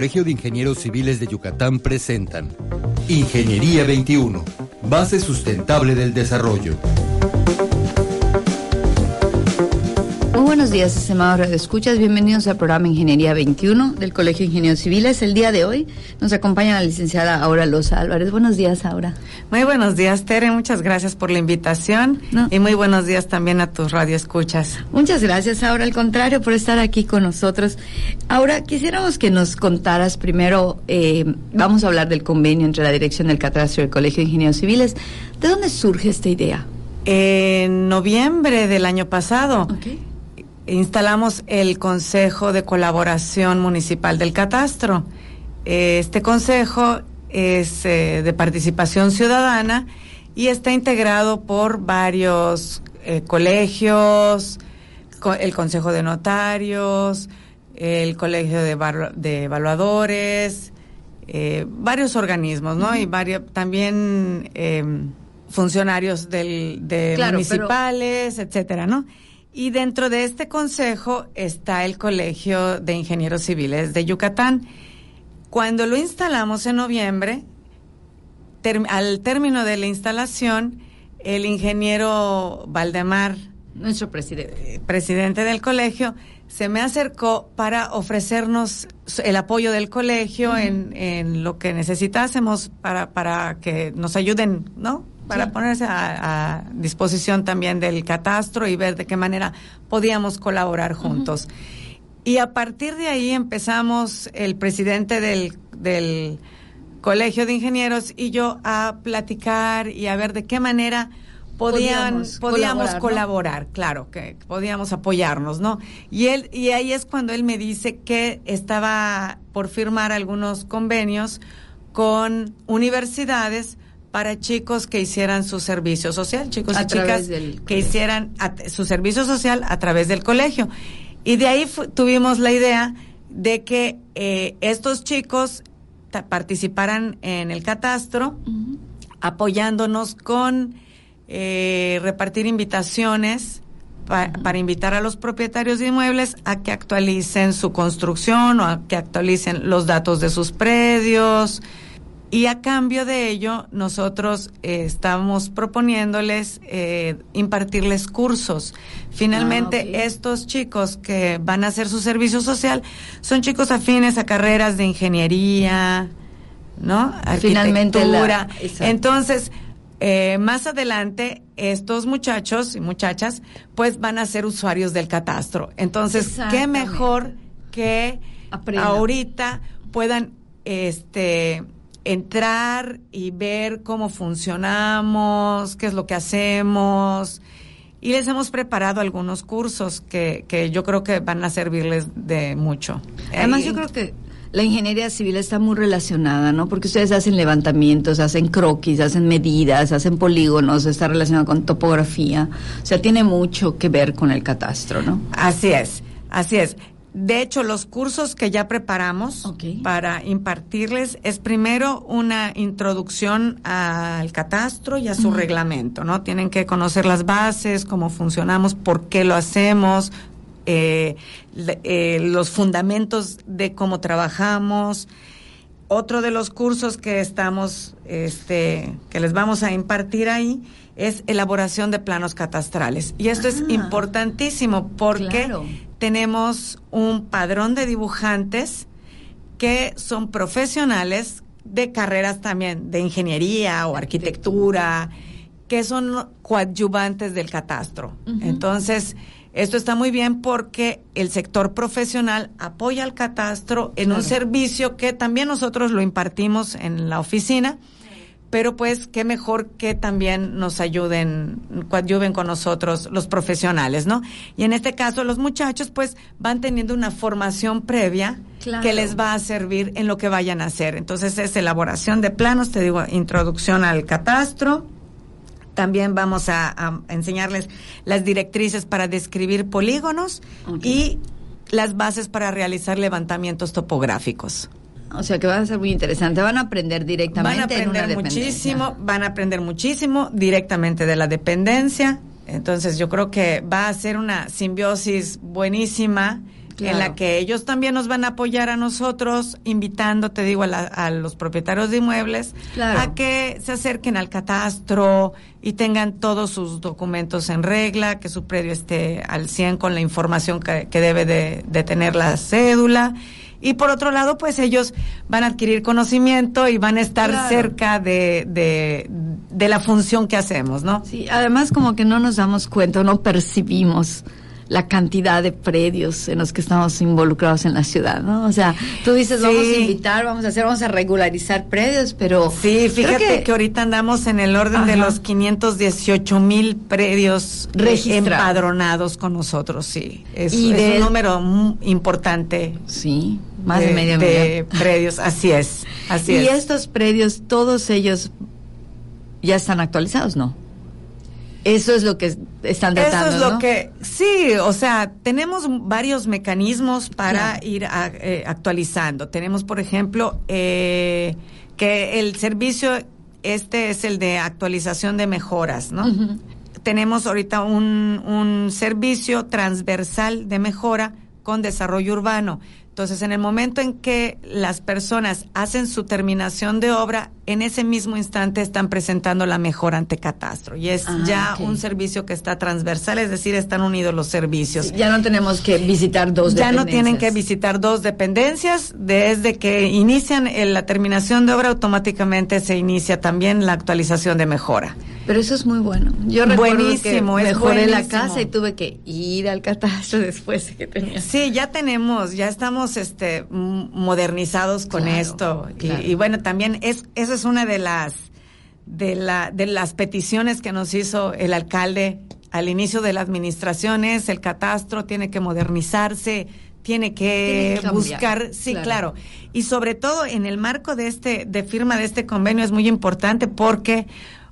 Colegio de Ingenieros Civiles de Yucatán presentan Ingeniería 21, base sustentable del desarrollo. Buenos días, estimados radioescuchas. Bienvenidos al programa Ingeniería 21 del Colegio de Ingenieros Civiles. El día de hoy nos acompaña la licenciada Aura Loza Álvarez. Buenos días, Aura. Muy buenos días, Tere. Muchas gracias por la invitación No. y muy buenos días también a tus radioescuchas. Muchas gracias, Aura, al contrario, por estar aquí con nosotros. Ahora, quisiéramos que nos contaras primero, eh, vamos a hablar del convenio entre la Dirección del Catastro y el Colegio de Ingenieros Civiles. ¿De dónde surge esta idea? En noviembre del año pasado instalamos el Consejo de Colaboración Municipal del Catastro. Este consejo es eh, de participación ciudadana y está integrado por varios eh, colegios, co- el Consejo de Notarios, el Colegio de, Evalu- de Evaluadores, eh, varios organismos, ¿no? Y varios, también funcionarios del, de Claro, pero- municipales, etcétera, ¿no? Y dentro de este consejo está el Colegio de Ingenieros Civiles de Yucatán. Cuando lo instalamos en noviembre, al término de la instalación, el ingeniero Valdemar, Nuestro presidente. eh, presidente del colegio, se me acercó para ofrecernos el apoyo del colegio en, en lo que necesitásemos para, para que nos ayuden, ¿no? Para Sí. ponerse a, a disposición también del catastro y ver de qué manera podíamos colaborar juntos. Y a partir de ahí empezamos el presidente del, del Colegio de Ingenieros y yo a platicar y a ver de qué manera podían, Podíamos podíamos colaborar, ¿no? colaborar, claro, que podíamos apoyarnos, ¿no? Y él, y ahí es cuando él me dice que estaba por firmar algunos convenios con universidades para chicos que hicieran su servicio social, chicos A y chicas del que hicieran a- su servicio social a través del colegio. Y de ahí tuvimos la idea de que eh, estos chicos participaran en el catastro, apoyándonos con eh, repartir invitaciones pa- para invitar a los propietarios de inmuebles a que actualicen su construcción o a que actualicen los datos de sus predios. Y a cambio de ello, nosotros eh, estamos proponiéndoles eh, impartirles cursos. Finalmente, Ah, estos chicos que van a hacer su servicio social son chicos afines a carreras de ingeniería, ¿no? Finalmente la-. Entonces, eh, más adelante, estos muchachos y muchachas, pues van a ser usuarios del catastro. Entonces, qué mejor que ahorita puedan, este, entrar y ver cómo funcionamos, qué es lo que hacemos. Y les hemos preparado algunos cursos que, que yo creo que van a servirles de mucho. Además, Ahí- yo creo que la ingeniería civil está muy relacionada, ¿no? Porque ustedes hacen levantamientos, hacen croquis, hacen medidas, hacen polígonos, está relacionado con topografía. O sea, tiene mucho que ver con el catastro, ¿no? Así es, así es. De hecho, los cursos que ya preparamos para impartirles es primero una introducción al catastro y a su reglamento, ¿no? Tienen que conocer las bases, cómo funcionamos, por qué lo hacemos, eh, eh, los fundamentos de cómo trabajamos. Otro de los cursos que estamos, este, que les vamos a impartir ahí es elaboración de planos catastrales. Y esto es Ah. importantísimo porque Claro. tenemos un padrón de dibujantes que son profesionales de carreras también de ingeniería o arquitectura, que son coadyuvantes del catastro. Entonces, esto está muy bien porque el sector profesional apoya al catastro en un servicio que también nosotros lo impartimos en la oficina, pero pues qué mejor que también nos ayuden, coadyuven con nosotros los profesionales, ¿no? Y en este caso los muchachos pues van teniendo una formación previa Claro. que les va a servir en lo que vayan a hacer. Entonces es elaboración de planos, te digo, introducción al catastro. También vamos a, a enseñarles las directrices para describir polígonos y las bases para realizar levantamientos topográficos. O sea, que va a ser muy interesante. Van a aprender directamente Van a en una aprender muchísimo, van a aprender muchísimo directamente de la dependencia. Entonces yo creo que va a ser una simbiosis buenísima en la que ellos también nos van a apoyar a nosotros, invitando, te digo, a, los propietarios de inmuebles a que se acerquen al catastro y tengan todos sus documentos en regla, que su predio esté al 100 con la información que, debe de, tener la cédula. Y por otro lado, pues ellos van a adquirir conocimiento y van a estar cerca de, de, de la función que hacemos, ¿no? Sí, además como que no nos damos cuenta, no percibimos la cantidad de predios en los que estamos involucrados en la ciudad, ¿no? O sea, tú dices, vamos a invitar, vamos a hacer, vamos a regularizar predios, pero... Sí, fíjate que, ahorita andamos en el orden de los 518 mil predios empadronados con nosotros, sí. Es, un número importante. Sí, más de, medio de predios, así es, así y estos predios, todos ellos ya están actualizados, ¿no? Eso es lo que están tratando. Eso es lo que, sí, o sea, tenemos varios mecanismos para ir eh, actualizando. Tenemos, por ejemplo, eh, que el servicio, este es el de actualización de mejoras, ¿no? Tenemos ahorita un, un servicio transversal de mejora con desarrollo urbano. Entonces, en el momento en que las personas hacen su terminación de obra, en ese mismo instante están presentando la mejora ante catastro. Y es ah, ya un servicio que está transversal, es decir, están unidos los servicios. ya no tenemos que visitar dos dependencias. Ya no tienen que visitar dos dependencias. Desde que inician la terminación de obra, automáticamente se inicia también la actualización de mejora. Pero eso es muy bueno. Yo recuerdo buenísimo, que mejoré la casa y tuve que ir al catastro después que tenía. Sí, ya tenemos, ya estamos este modernizados con esto. Y, bueno, también es esa es una de las de la de las peticiones que nos hizo el alcalde al inicio de la administración es el catastro tiene que modernizarse, tiene que, buscar, sí, claro. Y sobre todo en el marco de este de firma de este convenio es muy importante porque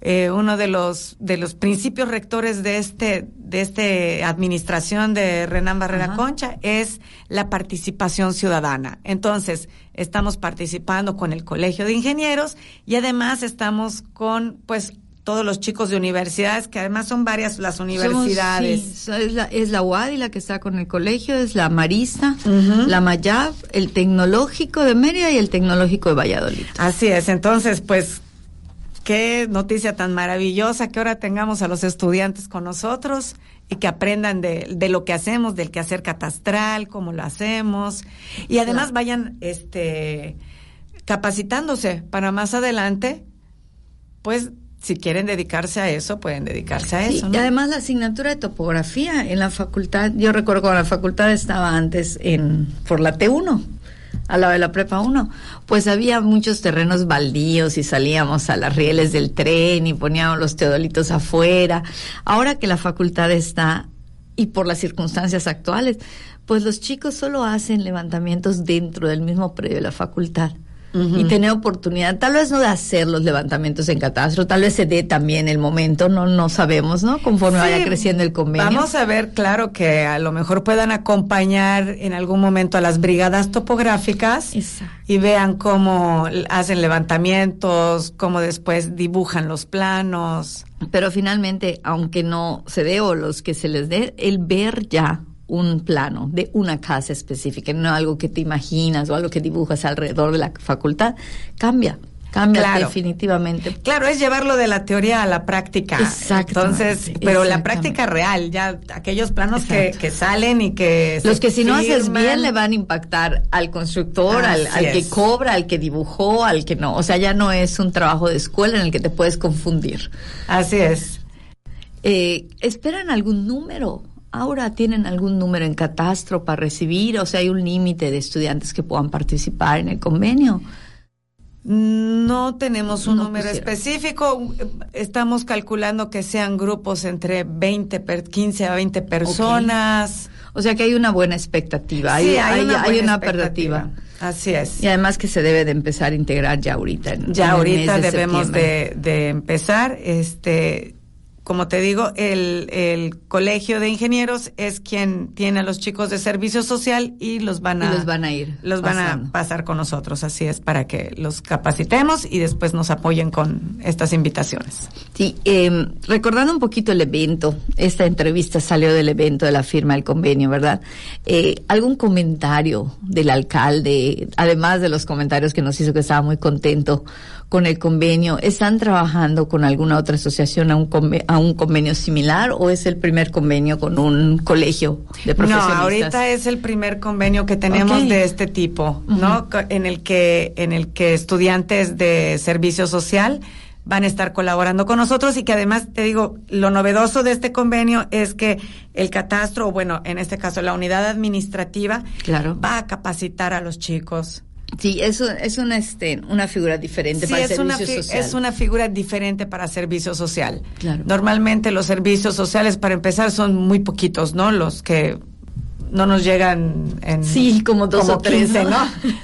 eh, uno de los de los principios rectores de este de este administración de Renan Barrera Concha es la participación ciudadana. Entonces, estamos participando con el Colegio de Ingenieros y además estamos con pues todos los chicos de universidades, que además son varias las universidades. es, la, es la UADI la que está con el colegio, es la Marista, la Mayab, el Tecnológico de Mérida y el Tecnológico de Valladolid. Así es, entonces pues qué noticia tan maravillosa que ahora tengamos a los estudiantes con nosotros y que aprendan de, de lo que hacemos, del quehacer catastral, cómo lo hacemos. Y además vayan este capacitándose para más adelante, pues si quieren dedicarse a eso, pueden dedicarse a eso. Y además la asignatura de topografía en la facultad, yo recuerdo cuando la facultad estaba antes en por la T1 al lado de la prepa 1, pues había muchos terrenos baldíos y salíamos a las rieles del tren y poníamos los teodolitos afuera. Ahora que la facultad está, y por las circunstancias actuales, pues los chicos solo hacen levantamientos dentro del mismo predio de la facultad y tener oportunidad, tal vez no de hacer los levantamientos en catastro, tal vez se dé también el momento, no no sabemos, ¿no? Conforme vaya creciendo el convenio. Vamos a ver, claro, que a lo mejor puedan acompañar en algún momento a las brigadas topográficas y vean cómo hacen levantamientos, cómo después dibujan los planos. Pero finalmente, aunque no se dé o los que se les dé, el ver ya un plano de una casa específica, no algo que te imaginas o algo que dibujas alrededor de la facultad, cambia. Cambia definitivamente. Claro, es llevarlo de la teoría a la práctica. Exacto. Entonces, pero la práctica real, ya aquellos planos que, que, salen y que... Los que si no haces bien le van a impactar al constructor, al, al que cobra, al que dibujó, al que no. O sea, ya no es un trabajo de escuela en el que te puedes confundir. Así es. Eh, ¿Esperan algún número Ahora tienen algún número en catastro para recibir, o sea, hay un límite de estudiantes que puedan participar en el convenio. No tenemos un número específico. Estamos calculando que sean grupos entre 20, 15 a 20 personas. O sea que hay una buena expectativa. Sí, hay, una, expectativa. Así es. Y además que se debe de empezar a integrar ya ahorita. ya ahorita debemos de, de, empezar. Este, como te digo, el, el colegio de ingenieros es quien tiene a los chicos de servicio social y los van a, los van a ir. Los van a pasar con nosotros, así es, para que los capacitemos y después nos apoyen con estas invitaciones. Sí, eh, recordando un poquito el evento, esta entrevista salió del evento de la firma del convenio, ¿verdad? Eh, ¿Algún comentario del alcalde, además de los comentarios que nos hizo que estaba muy contento con el convenio? ¿Están trabajando con alguna otra asociación a un, a un convenio similar o es el primer convenio con un colegio de profesionistas? No, ahorita es el primer convenio que tenemos de este tipo, ¿no? En el que en el que estudiantes de servicio social van a estar colaborando con nosotros y que además, te digo, lo novedoso de este convenio es que el catastro, o bueno, en este caso la unidad administrativa, claro. va a capacitar a los chicos. Sí, eso es una, este, una figura diferente para es servicio una social. Es una figura diferente para servicio social. Claro. Normalmente los servicios sociales, para empezar, son muy poquitos, ¿no? Los que no nos llegan en... Sí, como dos o tres, ¿no?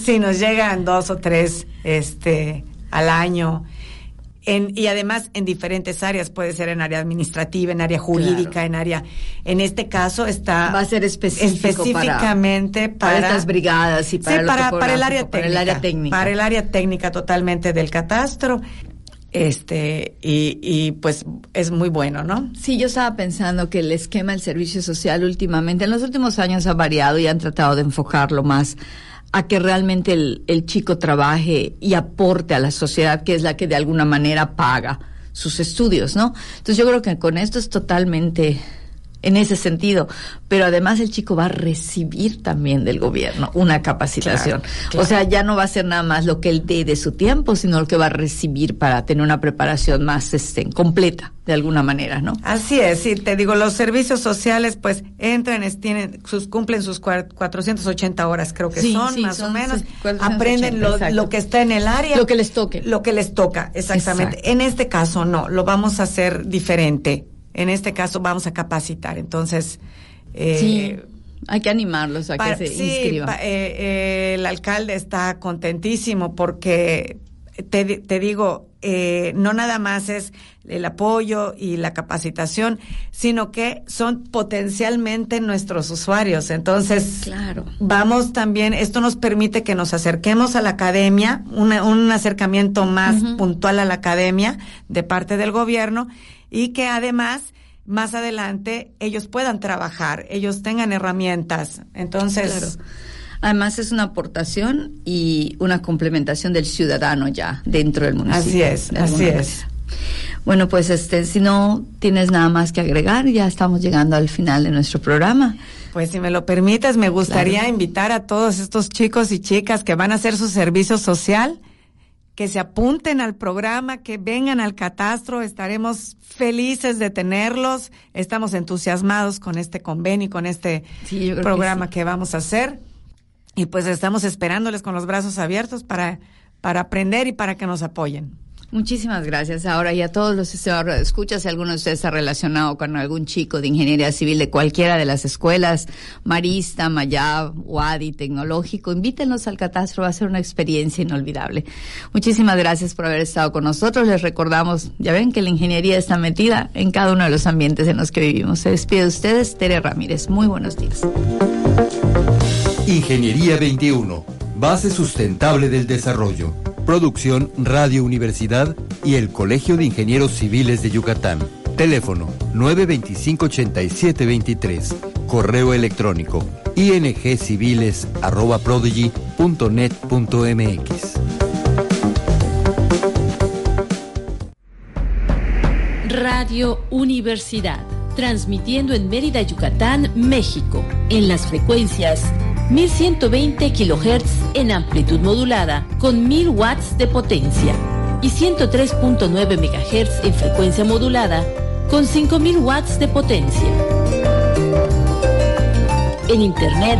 sí, nos llegan dos o tres este, al año y además en diferentes áreas, puede ser en área administrativa, en área jurídica, en área, en este caso está va a ser específicamente para, estas brigadas y para, para, el área técnica, para el área técnica, para el área técnica totalmente del catastro este y, y, pues es muy bueno, ¿no? Sí, yo estaba pensando que el esquema del servicio social últimamente, en los últimos años ha variado y han tratado de enfocarlo más a que realmente el, el chico trabaje y aporte a la sociedad, que es la que de alguna manera paga sus estudios, ¿no? Entonces yo creo que con esto es totalmente en ese sentido, pero además el chico va a recibir también del gobierno una capacitación. O sea, ya no va a ser nada más lo que él dé de su tiempo, sino lo que va a recibir para tener una preparación más este, completa, de alguna manera, ¿no? Así es, sí, te digo, los servicios sociales pues entran, tienen, sus, cumplen sus 480 horas, creo que son, más o menos, aprenden lo, que está en el área. Lo que les toque. Lo que les toca, exactamente. En este caso no, lo vamos a hacer diferente en este caso vamos a capacitar. Entonces, eh, sí. Hay que animarlos a que se inscriban. Eh, eh, el alcalde está contentísimo porque te, te digo, eh, no nada más es el apoyo y la capacitación, sino que son potencialmente nuestros usuarios. Entonces, claro. vamos también, esto nos permite que nos acerquemos a la academia, un acercamiento más puntual a la academia de parte del gobierno y que además más adelante ellos puedan trabajar, ellos tengan herramientas. Entonces, Además es una aportación y una complementación del ciudadano ya dentro del municipio. Así es, así es. Bueno, pues este, si no tienes nada más que agregar, ya estamos llegando al final de nuestro programa. Pues si me lo permites, me gustaría invitar a todos estos chicos y chicas que van a hacer su servicio social que se apunten al programa, que vengan al catastro, estaremos felices de tenerlos, estamos entusiasmados con este convenio y con este programa que, vamos a hacer. Y pues estamos esperándoles con los brazos abiertos para, para aprender y para que nos apoyen. Muchísimas gracias. Ahora y a todos los escuchas, si alguno de ustedes está relacionado con algún chico de ingeniería civil de cualquiera de las escuelas, Marista, Mayab, Wadi, Tecnológico, invítenos al catastro, va a ser una experiencia inolvidable. Muchísimas gracias por haber estado con nosotros. Les recordamos, ya ven que la ingeniería está metida en cada uno de los ambientes en los que vivimos. Se despide de ustedes, Tere Ramírez. Muy buenos días. Ingeniería 21, base sustentable del desarrollo. Producción Radio Universidad y el Colegio de Ingenieros Civiles de Yucatán. Teléfono 925-8723. Correo electrónico ingciviles.prodigy.net.mx. Radio Universidad, transmitiendo en Mérida, Yucatán, México, en las frecuencias 1120 kHz en amplitud modulada con 1000 watts de potencia y 103.9 MHz en frecuencia modulada con 5000 watts de potencia. En internet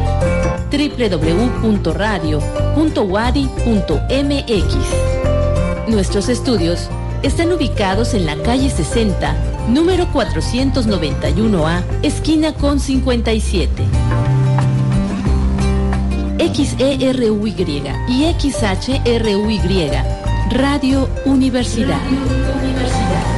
www.radio.wadi.mx. Nuestros estudios están ubicados en la calle 60, número 491A, esquina con 57. XERUY y XHRUY. Radio Universidad. Radio Universidad.